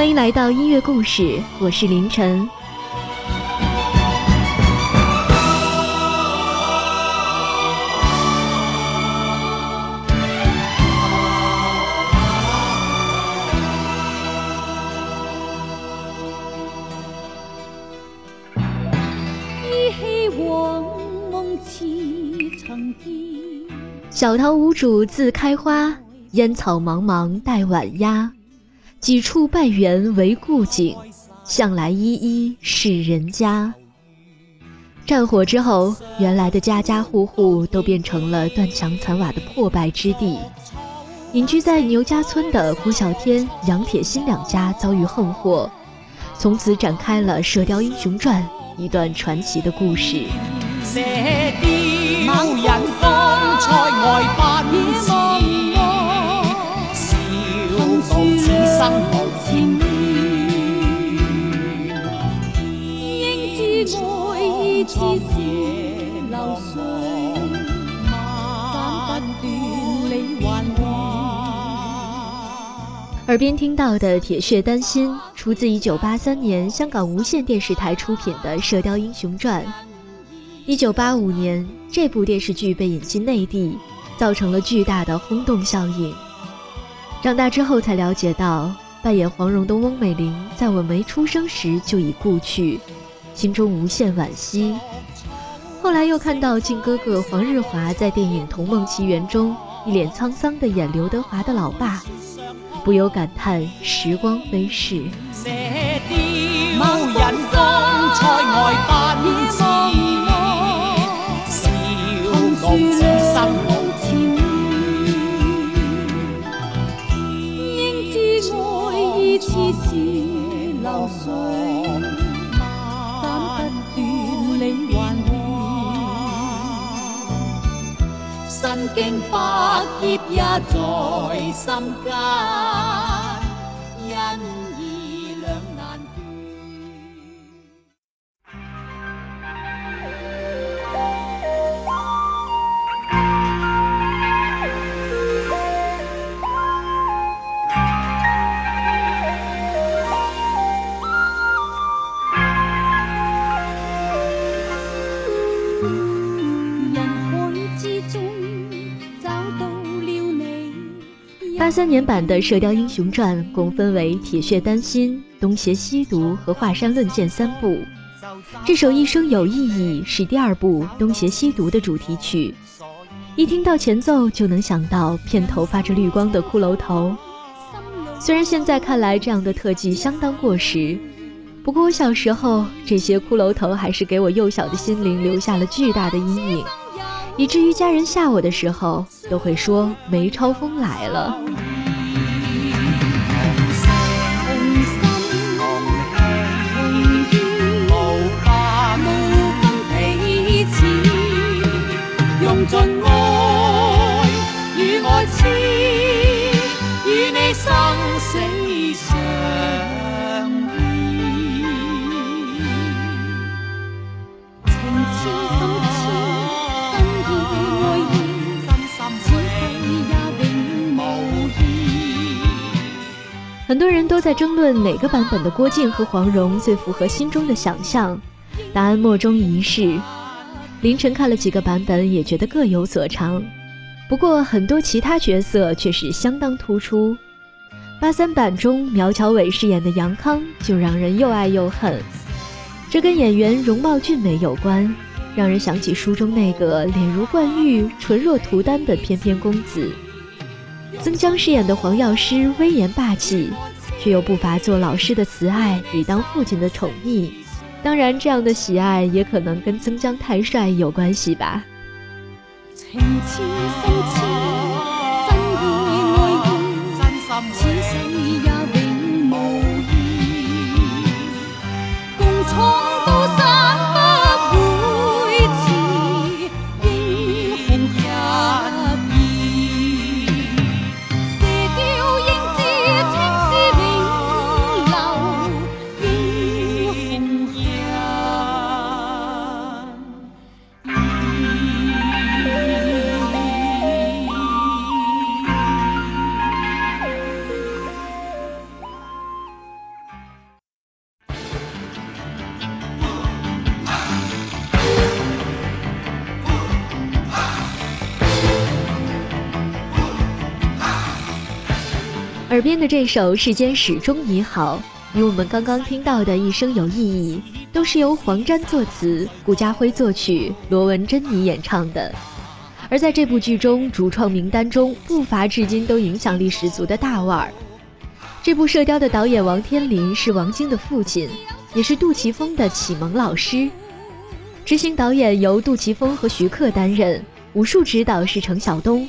欢迎来到音乐故事，我是凌晨。小桃无主自开花，烟草茫茫待晚鸦。几处拜园为故景，向来依依是人家。战火之后，原来的家家户户都变成了断墙残瓦的破败之地。隐居在牛家村的郭小天、杨铁心两家遭遇横祸，从此展开了《射雕英雄传》一段传奇的故事。耳边听到的《铁血丹心》出自1983年香港无线电视台出品的《射雕英雄传》。1985年，这部电视剧被引进内地，造成了巨大的轰动效应。长大之后才了解到，扮演黄蓉的翁美玲在我没出生时就已故去，心中无限惋惜。后来又看到靖哥哥黄日华在电影《童梦奇缘》中一脸沧桑地演刘德华的老爸。不由感叹时光飞逝。百劫也在心间。八三年版的《射雕英雄传》共分为《铁血丹心》《东邪西毒》和《华山论剑》三部。这首《一生有意义》是第二部《东邪西毒》的主题曲。一听到前奏，就能想到片头发着绿光的骷髅头。虽然现在看来这样的特技相当过时，不过我小时候这些骷髅头还是给我幼小的心灵留下了巨大的阴影。以至于家人吓我的时候，都会说梅超风来了。很多人都在争论哪个版本的郭靖和黄蓉最符合心中的想象，答案莫衷一是。凌晨看了几个版本，也觉得各有所长，不过很多其他角色却是相当突出。八三版中苗侨伟饰演的杨康就让人又爱又恨，这跟演员容貌俊美有关，让人想起书中那个脸如冠玉、唇若涂丹的翩翩公子。曾江饰演的黄药师威严霸气，却又不乏做老师的慈爱与当父亲的宠溺。当然，这样的喜爱也可能跟曾江太帅有关系吧。耳边的这首《世间始终你好》，与我们刚刚听到的一生有意义，都是由黄沾作词、顾嘉辉作曲、罗文珍妮演唱的。而在这部剧中，主创名单中不乏至今都影响力十足的大腕儿。这部《射雕》的导演王天林是王晶的父亲，也是杜琪峰的启蒙老师。执行导演由杜琪峰和徐克担任，武术指导是程晓东。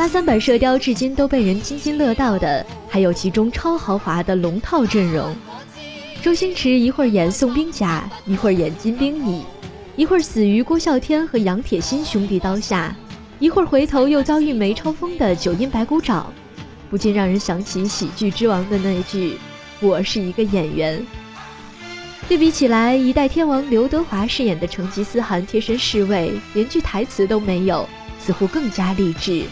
八三版《射雕》至今都被人津津乐道的，还有其中超豪华的龙套阵容。周星驰一会儿演宋兵甲，一会儿演金兵乙，一会儿死于郭啸天和杨铁心兄弟刀下，一会儿回头又遭遇梅超风的九阴白骨爪，不禁让人想起喜剧之王的那一句：“我是一个演员。”对比起来，一代天王刘德华饰演的成吉思汗贴身侍卫，连句台词都没有，似乎更加励志。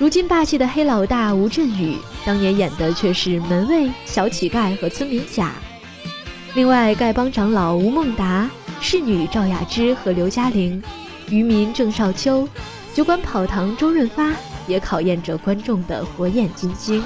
如今霸气的黑老大吴镇宇，当年演的却是门卫、小乞丐和村民甲。另外，丐帮长老吴孟达、侍女赵雅芝和刘嘉玲，渔民郑少秋、酒馆跑堂周润发，也考验着观众的火眼金睛。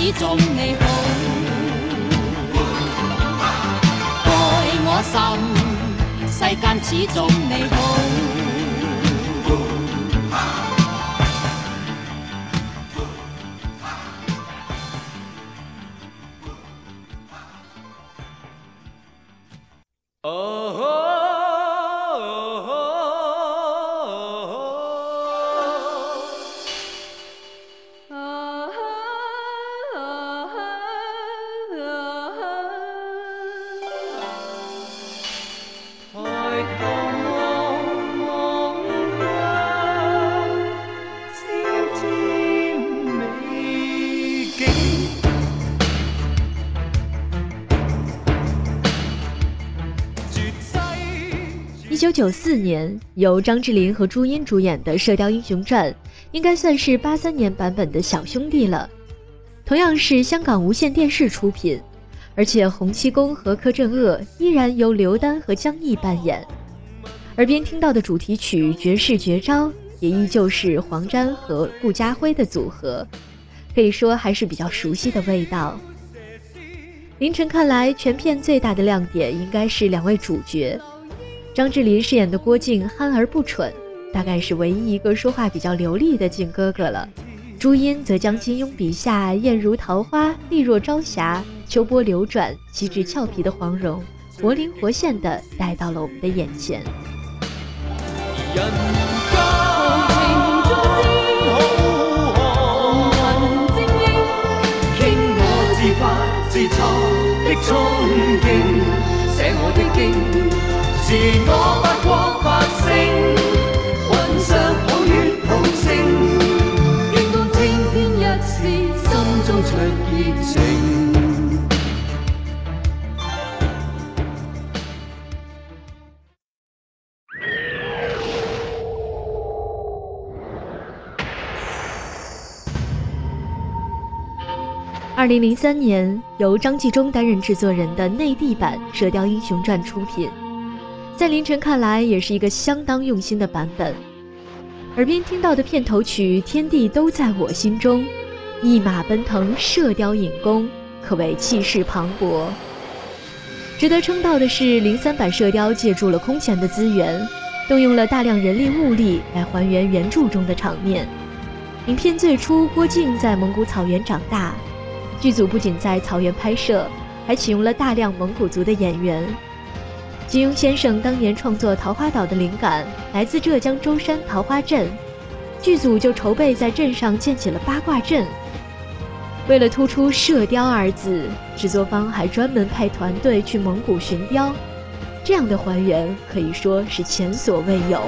始终你好，爱我心，世间始终你好。九九四年，由张智霖和朱茵主演的《射雕英雄传》，应该算是八三年版本的小兄弟了。同样是香港无线电视出品，而且洪七公和柯镇恶依然由刘丹和江毅扮演。耳边听到的主题曲《绝世绝招》，也依旧是黄沾和顾嘉辉的组合，可以说还是比较熟悉的味道。凌晨看来，全片最大的亮点应该是两位主角。张智霖饰演的郭靖憨而不蠢，大概是唯一一个说话比较流利的靖哥哥了。朱茵则将金庸笔下艳如桃花、丽若朝霞、秋波流转、机智俏皮的黄蓉，活灵活现地带到了我们的眼前。人是我发光发声，云上好月同星，愿当青天一试，心中灼热情。二零零三年，由张纪中担任制作人的内地版《射雕英雄传》出品。在凌晨看来，也是一个相当用心的版本。耳边听到的片头曲《天地都在我心中》，一马奔腾，射雕引弓，可谓气势磅礴。值得称道的是，零三版《射雕》借助了空前的资源，动用了大量人力物力来还原原著中的场面。影片最初，郭靖在蒙古草原长大，剧组不仅在草原拍摄，还启用了大量蒙古族的演员。金庸先生当年创作《桃花岛》的灵感来自浙江舟山桃花镇，剧组就筹备在镇上建起了八卦阵。为了突出“射雕”二字，制作方还专门派团队去蒙古寻雕，这样的还原可以说是前所未有。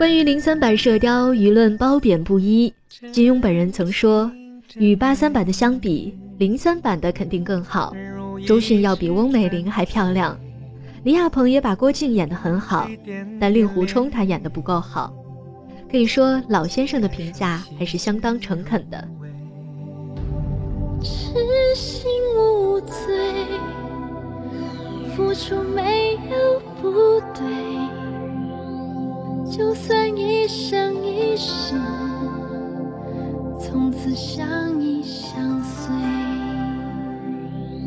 关于零三版《射雕》，舆论褒贬不一。金庸本人曾说，与八三版的相比，零三版的肯定更好。周迅要比翁美玲还漂亮。李亚鹏也把郭靖演得很好，但令狐冲他演得不够好。可以说，老先生的评价还是相当诚恳的。痴心无罪，付出没有不对。就算一生一世，从此相依相随，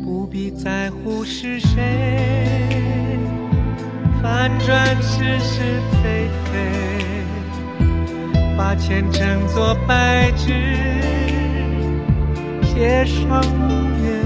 不必在乎是谁，反转是是非非，把前程做白纸，写上无怨。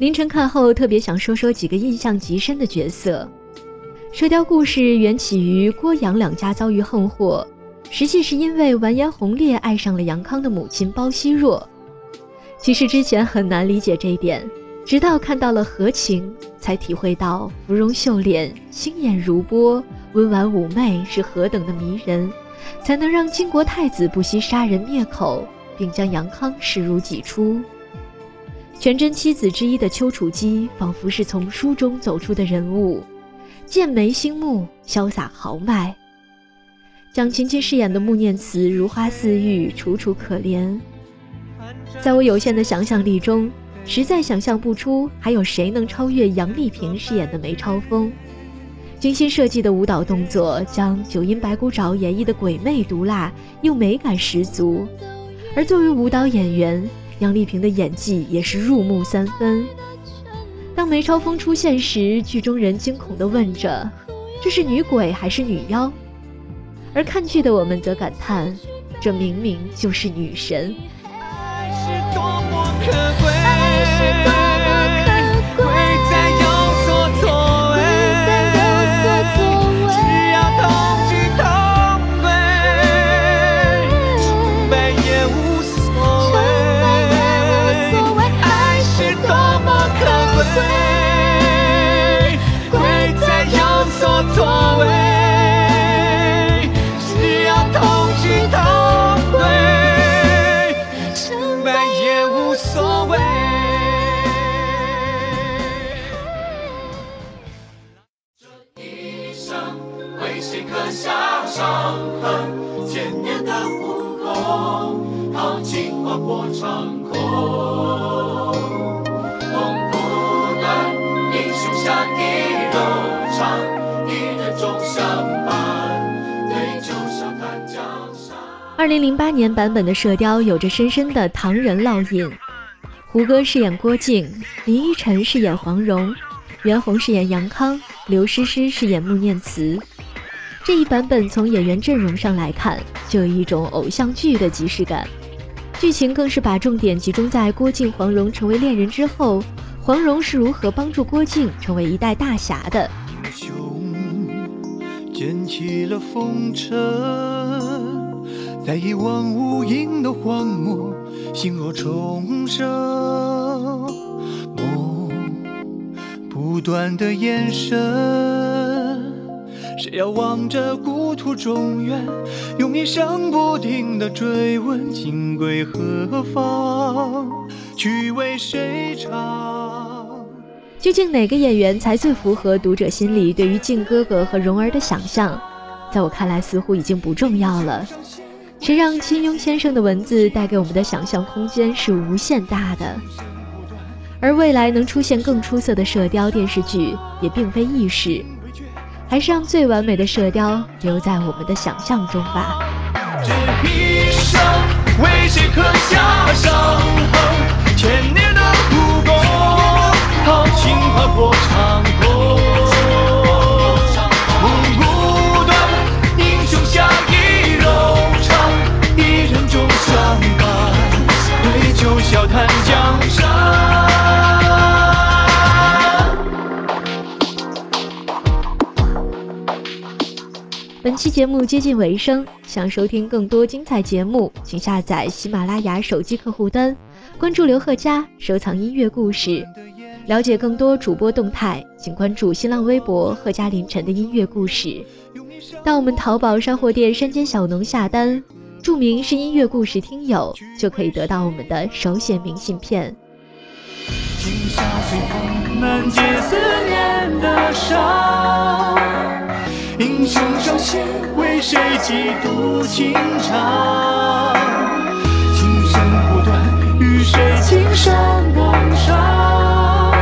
凌晨看后特别想说说几个印象极深的角色。射雕故事缘起于郭杨两家遭遇横祸，实际是因为完颜洪烈爱上了杨康的母亲包惜弱。其实之前很难理解这一点，直到看到了何晴，才体会到芙蓉秀脸、星眼如波、温婉妩媚是何等的迷人，才能让金国太子不惜杀人灭口，并将杨康视如己出。全真七子之一的丘处机，仿佛是从书中走出的人物，剑眉星目，潇洒豪迈。蒋勤勤饰演的穆念慈如花似玉，楚楚可怜。在我有限的想象力中，实在想象不出还有谁能超越杨丽萍饰演的梅超风。精心设计的舞蹈动作，将九阴白骨爪演绎的鬼魅毒辣又美感十足。而作为舞蹈演员，杨丽萍的演技也是入木三分。当梅超风出现时，剧中人惊恐地问着：“这是女鬼还是女妖？”而看剧的我们则感叹：“这明明就是女神。”爱是多么可贵。二零零八年版本的《射雕》有着深深的唐人烙印。胡歌饰演郭靖，林依晨饰演黄蓉，袁弘饰演杨康，刘诗诗饰演穆念慈。这一版本从演员阵容上来看，就有一种偶像剧的即视感。剧情更是把重点集中在郭靖、黄蓉成为恋人之后，黄蓉是如何帮助郭靖成为一代大侠的。英雄捡起了风尘。在一望无垠的荒漠，心若重生，梦不断的延伸。谁要望着故土中原，用一生不停的追问，情归何方，曲为谁唱？究竟哪个演员才最符合读者心里对于靖哥哥和蓉儿的想象？在我看来，似乎已经不重要了。谁让金庸先生的文字带给我们的想象空间是无限大的？而未来能出现更出色的射雕电视剧，也并非易事。还是让最完美的射雕留在我们的想象中吧。这一生为谁刻下伤痕？千年的武功，豪情划破长空。笑谈江山。本期节目接近尾声，想收听更多精彩节目，请下载喜马拉雅手机客户端，关注刘贺佳，收藏音乐故事。了解更多主播动态，请关注新浪微博贺佳凌晨的音乐故事。到我们淘宝山货店山间小农下单。注明是音乐故事听友，就可以得到我们的手写明信片。今夏随风难解思念的伤，英雄伤心为谁几度情长？情深不断与谁情深共伤？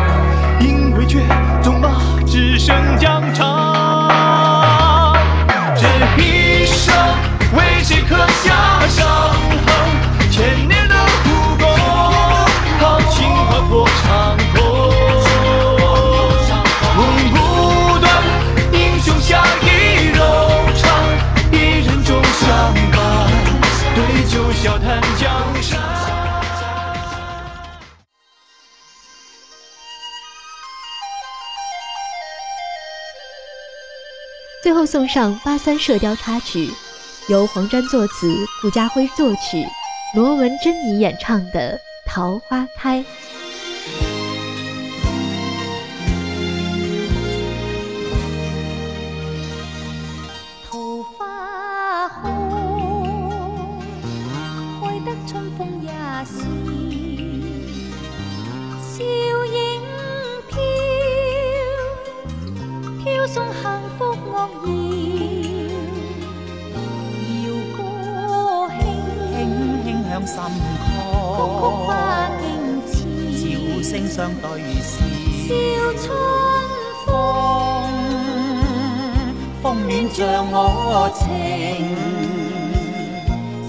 因为绝纵马只剩疆场，最后送上八三射雕插曲。由黄沾作词，顾家辉作曲，罗文珍妮演唱的《桃花开》。花红，开得春风也笑心旷，笑声相对笑春风，风暖像我情，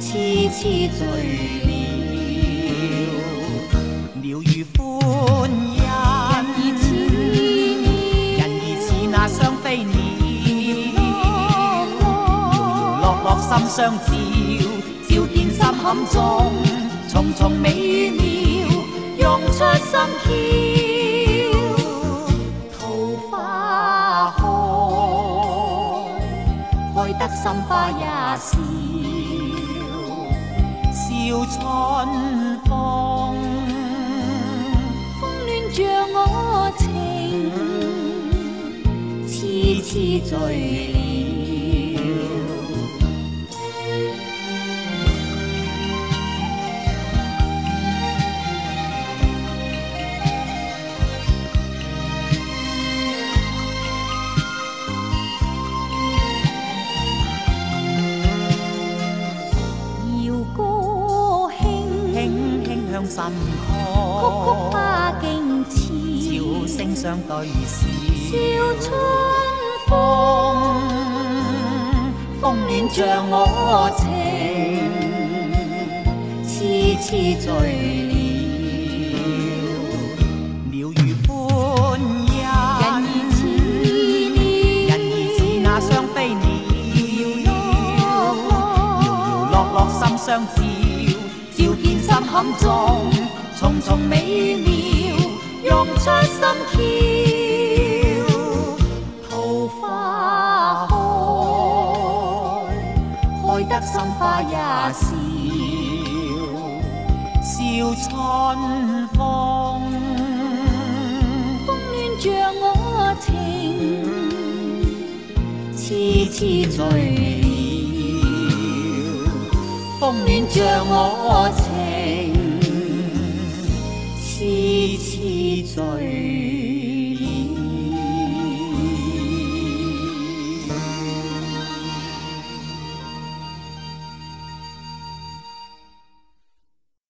痴痴醉了。鸟语欢欣，人儿似那双飞鸟，落落心相照，照见心坎中，重重美妙。涌出心窍，桃花开，开得心花也笑，笑春风，风暖像我情，痴痴醉了。曲曲花径似潮声相对笑笑春风，风暖像我情，痴痴醉了，鸟语欢欣，人儿似那雙飛鳥，搖搖落落心相照，坎中重重美妙，涌出心跳，桃花开，开得心花也笑，笑春风。风暖着我情，痴痴醉了，风暖着我，痴痴醉。